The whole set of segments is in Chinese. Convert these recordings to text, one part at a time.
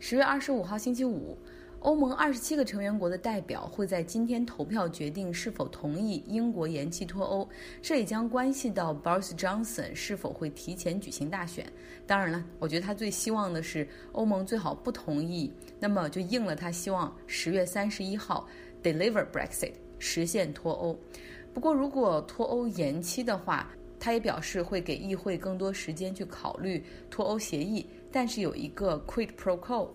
十月二十五号星期五，欧盟二十七个成员国的代表会在今天投票决定是否同意英国延期脱欧，这也将关系到 Boris Johnson 是否会提前举行大选。当然了，我觉得他最希望的是欧盟最好不同意，那么就应了他希望十月三十一号 deliver Brexit 实现脱欧。不过，如果脱欧延期的话，他也表示会给议会更多时间去考虑脱欧协议。但是有一个 quid pro quo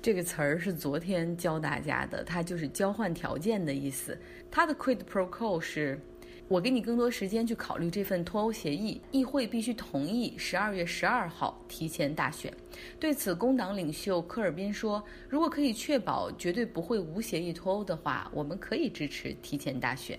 这个词儿是昨天教大家的，它就是交换条件的意思。它的 quid pro quo 是，我给你更多时间去考虑这份脱欧协议，议会必须同意十二月十二号提前大选。对此，工党领袖科尔宾说：“如果可以确保绝对不会无协议脱欧的话，我们可以支持提前大选。”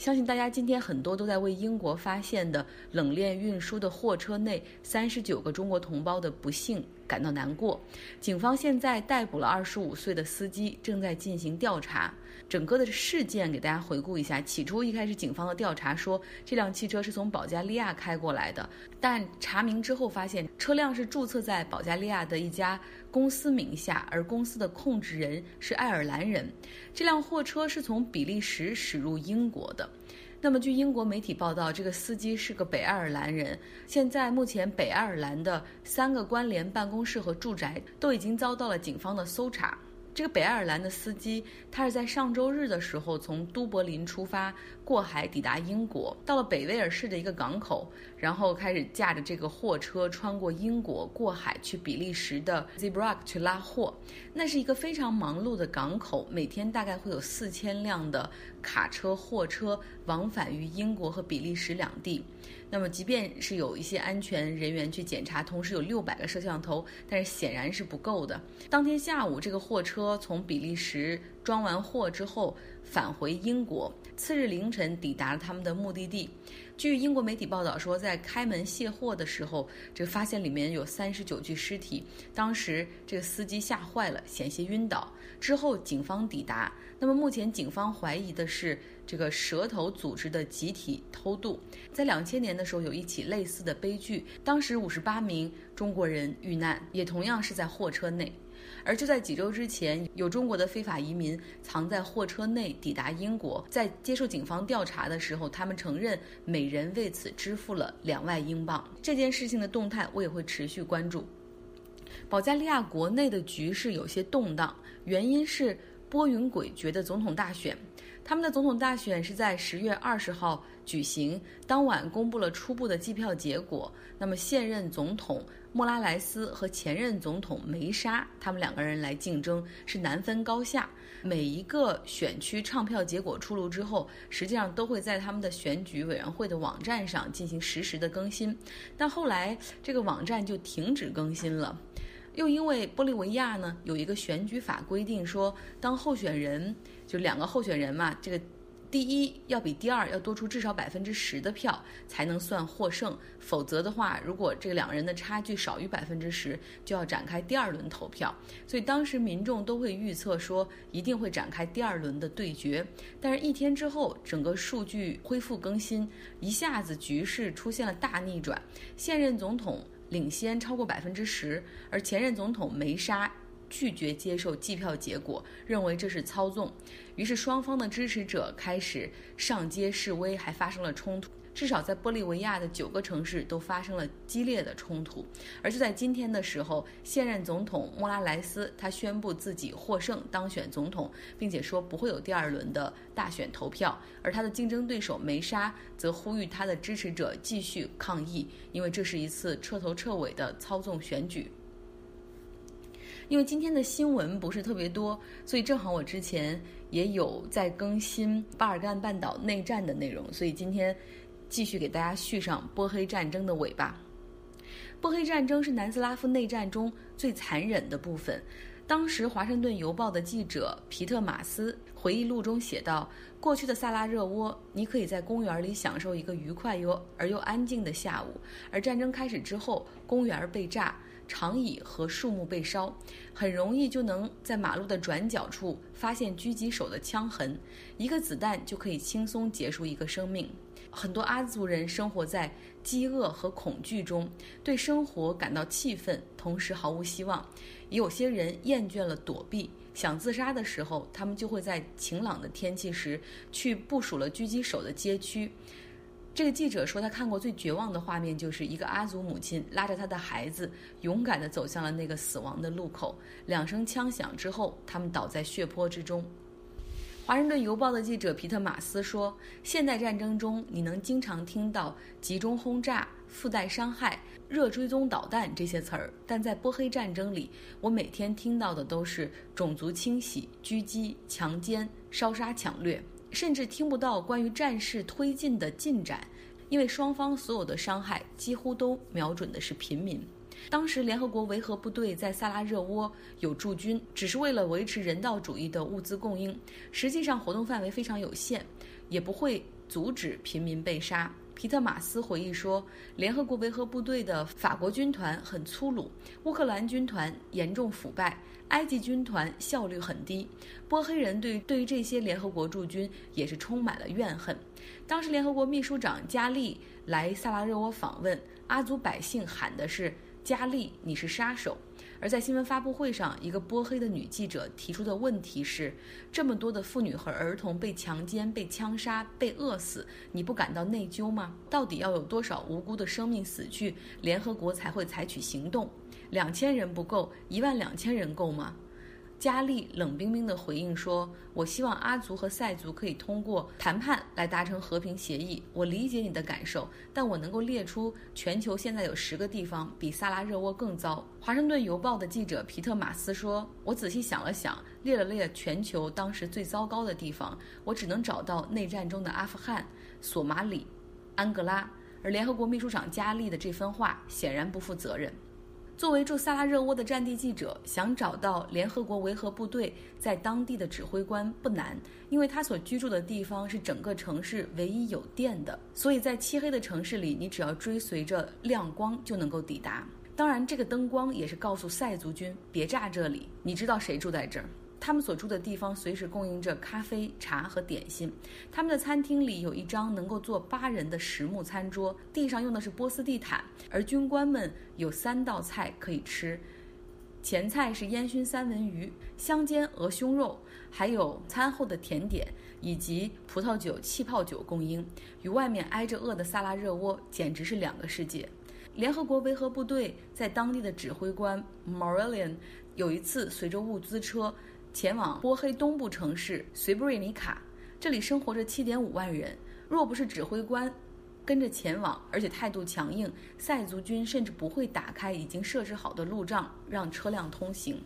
相信大家今天很多都在为英国发现的冷链运输的货车内三十九个中国同胞的不幸感到难过。警方现在逮捕了二十五岁的司机，正在进行调查。整个的事件给大家回顾一下：起初一开始，警方的调查说这辆汽车是从保加利亚开过来的，但查明之后发现车辆是注册在保加利亚的一家公司名下，而公司的控制人是爱尔兰人。这辆货车是从比利时驶入英国的。那么，据英国媒体报道，这个司机是个北爱尔兰人。现在，目前北爱尔兰的三个关联办公室和住宅都已经遭到了警方的搜查。这个北爱尔兰的司机，他是在上周日的时候从都柏林出发，过海抵达英国，到了北威尔士的一个港口，然后开始驾着这个货车穿过英国，过海去比利时的 Zeebrugge 去拉货。那是一个非常忙碌的港口，每天大概会有四千辆的卡车、货车往返于英国和比利时两地。那么，即便是有一些安全人员去检查，同时有六百个摄像头，但是显然是不够的。当天下午，这个货车从比利时装完货之后返回英国，次日凌晨抵达了他们的目的地。据英国媒体报道说，在开门卸货的时候，这发现里面有三十九具尸体。当时这个司机吓坏了，险些晕倒。之后警方抵达，那么目前警方怀疑的是。这个蛇头组织的集体偷渡，在两千年的时候有一起类似的悲剧，当时五十八名中国人遇难，也同样是在货车内。而就在几周之前，有中国的非法移民藏在货车内抵达英国，在接受警方调查的时候，他们承认每人为此支付了两万英镑。这件事情的动态我也会持续关注。保加利亚国内的局势有些动荡，原因是波云诡谲的总统大选。他们的总统大选是在十月二十号举行，当晚公布了初步的计票结果。那么现任总统莫拉莱斯和前任总统梅沙，他们两个人来竞争，是难分高下。每一个选区唱票结果出炉之后，实际上都会在他们的选举委员会的网站上进行实时的更新。但后来这个网站就停止更新了。又因为玻利维亚呢有一个选举法规定说，当候选人就两个候选人嘛，这个第一要比第二要多出至少百分之十的票才能算获胜，否则的话，如果这两个人的差距少于百分之十，就要展开第二轮投票。所以当时民众都会预测说一定会展开第二轮的对决。但是，一天之后，整个数据恢复更新，一下子局势出现了大逆转，现任总统。领先超过百分之十，而前任总统梅沙拒绝接受计票结果，认为这是操纵。于是双方的支持者开始上街示威，还发生了冲突。至少在玻利维亚的九个城市都发生了激烈的冲突。而就在今天的时候，现任总统莫拉莱斯他宣布自己获胜当选总统，并且说不会有第二轮的大选投票。而他的竞争对手梅沙则呼吁他的支持者继续抗议，因为这是一次彻头彻尾的操纵选举。因为今天的新闻不是特别多，所以正好我之前也有在更新巴尔干半岛内战的内容，所以今天。继续给大家续上波黑战争的尾巴。波黑战争是南斯拉夫内战中最残忍的部分。当时，《华盛顿邮报》的记者皮特马斯回忆录中写道：“过去的萨拉热窝，你可以在公园里享受一个愉快又而又安静的下午。而战争开始之后，公园被炸，长椅和树木被烧，很容易就能在马路的转角处发现狙击手的枪痕，一个子弹就可以轻松结束一个生命。”很多阿族人生活在饥饿和恐惧中，对生活感到气愤，同时毫无希望。也有些人厌倦了躲避，想自杀的时候，他们就会在晴朗的天气时去部署了狙击手的街区。这个记者说，他看过最绝望的画面，就是一个阿族母亲拉着他的孩子，勇敢地走向了那个死亡的路口。两声枪响之后，他们倒在血泊之中。华盛顿邮报的记者皮特马斯说：“现代战争中，你能经常听到集中轰炸、附带伤害、热追踪导弹这些词儿，但在波黑战争里，我每天听到的都是种族清洗、狙击、强奸、烧杀抢掠。”甚至听不到关于战事推进的进展，因为双方所有的伤害几乎都瞄准的是平民。当时联合国维和部队在萨拉热窝有驻军，只是为了维持人道主义的物资供应，实际上活动范围非常有限，也不会阻止平民被杀。皮特马斯回忆说，联合国维和部队的法国军团很粗鲁，乌克兰军团严重腐败。埃及军团效率很低，波黑人对对于这些联合国驻军也是充满了怨恨。当时联合国秘书长加利来萨拉热窝访问，阿族百姓喊的是“加利，你是杀手”。而在新闻发布会上，一个波黑的女记者提出的问题是：这么多的妇女和儿童被强奸、被枪杀、被饿死，你不感到内疚吗？到底要有多少无辜的生命死去，联合国才会采取行动？两千人不够，一万两千人够吗？加利冷冰冰地回应说：“我希望阿族和塞族可以通过谈判来达成和平协议。我理解你的感受，但我能够列出全球现在有十个地方比萨拉热窝更糟。”华盛顿邮报的记者皮特马斯说：“我仔细想了想，列了列全球当时最糟糕的地方，我只能找到内战中的阿富汗、索马里、安哥拉。而联合国秘书长加利的这番话显然不负责任。”作为驻萨拉热窝的战地记者，想找到联合国维和部队在当地的指挥官不难，因为他所居住的地方是整个城市唯一有电的，所以在漆黑的城市里，你只要追随着亮光就能够抵达。当然，这个灯光也是告诉塞族军别炸这里，你知道谁住在这儿。他们所住的地方随时供应着咖啡、茶和点心。他们的餐厅里有一张能够坐八人的实木餐桌，地上用的是波斯地毯。而军官们有三道菜可以吃：前菜是烟熏三文鱼、香煎鹅胸肉，还有餐后的甜点以及葡萄酒、气泡酒供应。与外面挨着饿的萨拉热窝简直是两个世界。联合国维和部队在当地的指挥官 Morellian 有一次随着物资车。前往波黑东部城市随布瑞尼卡，这里生活着七点五万人。若不是指挥官跟着前往，而且态度强硬，塞族军甚至不会打开已经设置好的路障让车辆通行。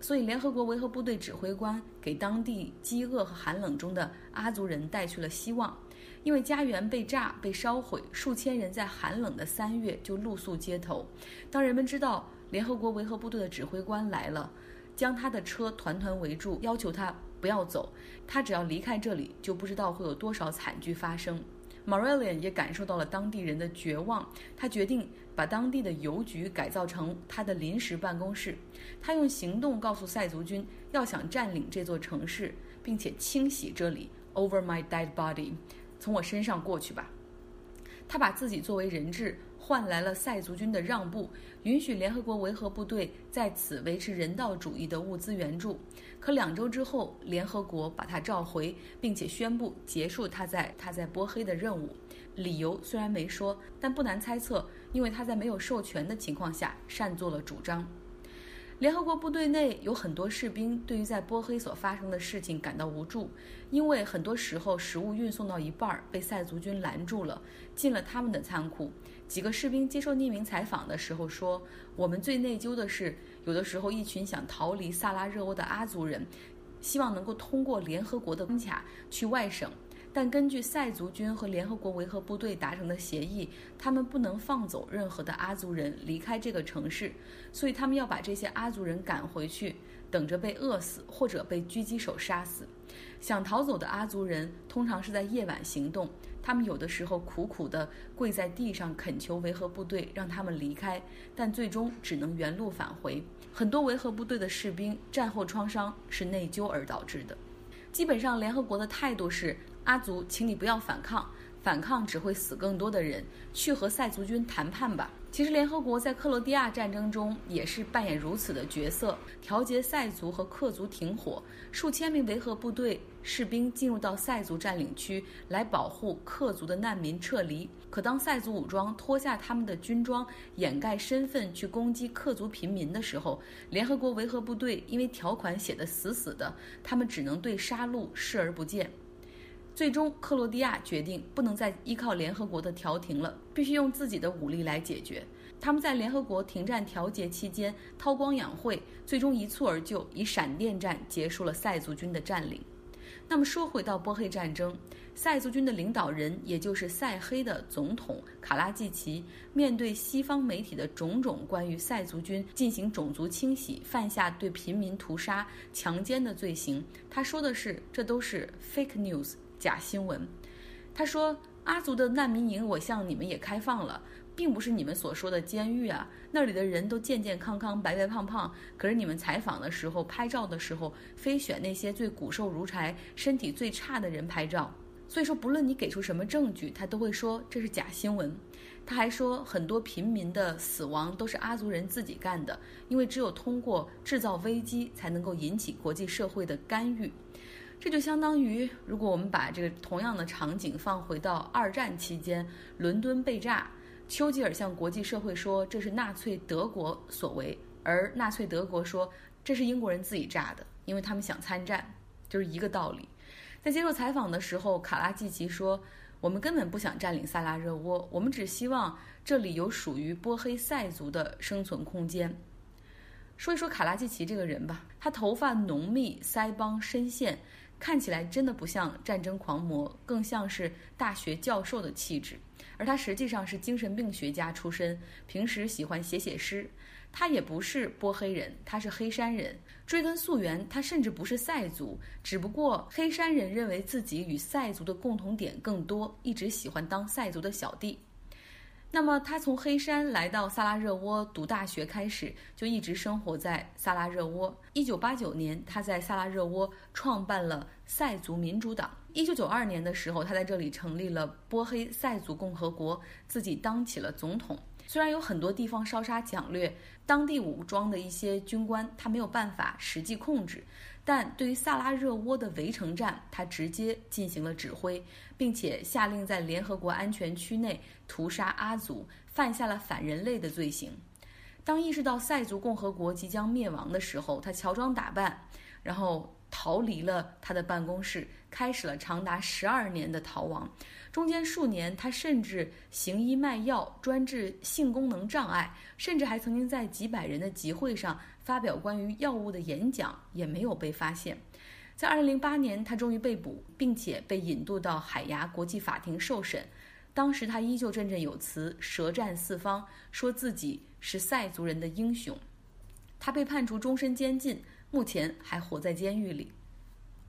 所以，联合国维和部队指挥官给当地饥饿和寒冷中的阿族人带去了希望，因为家园被炸、被烧毁，数千人在寒冷的三月就露宿街头。当人们知道联合国维和部队的指挥官来了，将他的车团团围住，要求他不要走。他只要离开这里，就不知道会有多少惨剧发生。Morellian 也感受到了当地人的绝望，他决定把当地的邮局改造成他的临时办公室。他用行动告诉塞族军，要想占领这座城市，并且清洗这里，Over my dead body，从我身上过去吧。他把自己作为人质。换来了塞族军的让步，允许联合国维和部队在此维持人道主义的物资援助。可两周之后，联合国把他召回，并且宣布结束他在他在波黑的任务。理由虽然没说，但不难猜测，因为他在没有授权的情况下擅作了主张。联合国部队内有很多士兵对于在波黑所发生的事情感到无助，因为很多时候食物运送到一半被塞族军拦住了，进了他们的仓库。几个士兵接受匿名采访的时候说：“我们最内疚的是，有的时候一群想逃离萨拉热窝的阿族人，希望能够通过联合国的关卡去外省。”但根据塞族军和联合国维和部队达成的协议，他们不能放走任何的阿族人离开这个城市，所以他们要把这些阿族人赶回去，等着被饿死或者被狙击手杀死。想逃走的阿族人通常是在夜晚行动，他们有的时候苦苦地跪在地上恳求维和部队让他们离开，但最终只能原路返回。很多维和部队的士兵战后创伤是内疚而导致的。基本上，联合国的态度是。阿族，请你不要反抗，反抗只会死更多的人。去和塞族军谈判吧。其实，联合国在克罗地亚战争中也是扮演如此的角色，调节塞族和克族停火，数千名维和部队士兵进入到塞族占领区来保护克族的难民撤离。可当塞族武装脱下他们的军装，掩盖身份去攻击克族平民的时候，联合国维和部队因为条款写得死死的，他们只能对杀戮视而不见。最终，克罗地亚决定不能再依靠联合国的调停了，必须用自己的武力来解决。他们在联合国停战调节期间韬光养晦，最终一蹴而就，以闪电战结束了塞族军的占领。那么说回到波黑战争，塞族军的领导人，也就是塞黑的总统卡拉季奇，面对西方媒体的种种关于塞族军进行种族清洗、犯下对平民屠杀、强奸的罪行，他说的是这都是 fake news。假新闻，他说阿族的难民营我向你们也开放了，并不是你们所说的监狱啊，那里的人都健健康康、白白胖胖。可是你们采访的时候、拍照的时候，非选那些最骨瘦如柴、身体最差的人拍照。所以说，不论你给出什么证据，他都会说这是假新闻。他还说，很多平民的死亡都是阿族人自己干的，因为只有通过制造危机，才能够引起国际社会的干预。这就相当于，如果我们把这个同样的场景放回到二战期间，伦敦被炸，丘吉尔向国际社会说这是纳粹德国所为，而纳粹德国说这是英国人自己炸的，因为他们想参战，就是一个道理。在接受采访的时候，卡拉季奇说：“我们根本不想占领萨拉热窝，我们只希望这里有属于波黑塞族的生存空间。”说一说卡拉季奇这个人吧，他头发浓密，腮帮深陷。看起来真的不像战争狂魔，更像是大学教授的气质。而他实际上是精神病学家出身，平时喜欢写写诗。他也不是波黑人，他是黑山人。追根溯源，他甚至不是塞族，只不过黑山人认为自己与塞族的共同点更多，一直喜欢当塞族的小弟。那么，他从黑山来到萨拉热窝读大学开始，就一直生活在萨拉热窝。一九八九年，他在萨拉热窝创办了塞族民主党。一九九二年的时候，他在这里成立了波黑塞族共和国，自己当起了总统。虽然有很多地方烧杀抢掠，当地武装的一些军官他没有办法实际控制，但对于萨拉热窝的围城战，他直接进行了指挥，并且下令在联合国安全区内屠杀阿族，犯下了反人类的罪行。当意识到塞族共和国即将灭亡的时候，他乔装打扮，然后。逃离了他的办公室，开始了长达十二年的逃亡。中间数年，他甚至行医卖药，专治性功能障碍，甚至还曾经在几百人的集会上发表关于药物的演讲，也没有被发现。在二零零八年，他终于被捕，并且被引渡到海牙国际法庭受审。当时他依旧振振有词，舌战四方，说自己是塞族人的英雄。他被判处终身监禁。目前还活在监狱里。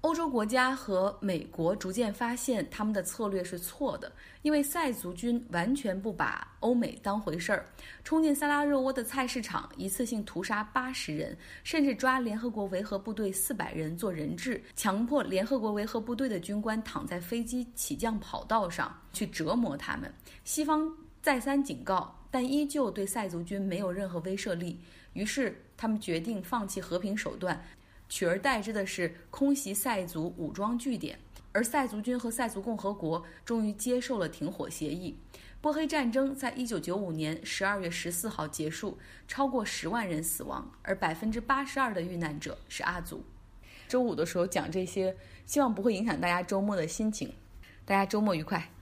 欧洲国家和美国逐渐发现他们的策略是错的，因为塞族军完全不把欧美当回事儿，冲进萨拉热窝的菜市场，一次性屠杀八十人，甚至抓联合国维和部队四百人做人质，强迫联合国维和部队的军官躺在飞机起降跑道上去折磨他们。西方再三警告，但依旧对塞族军没有任何威慑力。于是，他们决定放弃和平手段，取而代之的是空袭塞族武装据点。而塞族军和塞族共和国终于接受了停火协议。波黑战争在一九九五年十二月十四号结束，超过十万人死亡，而百分之八十二的遇难者是阿族。周五的时候讲这些，希望不会影响大家周末的心情。大家周末愉快。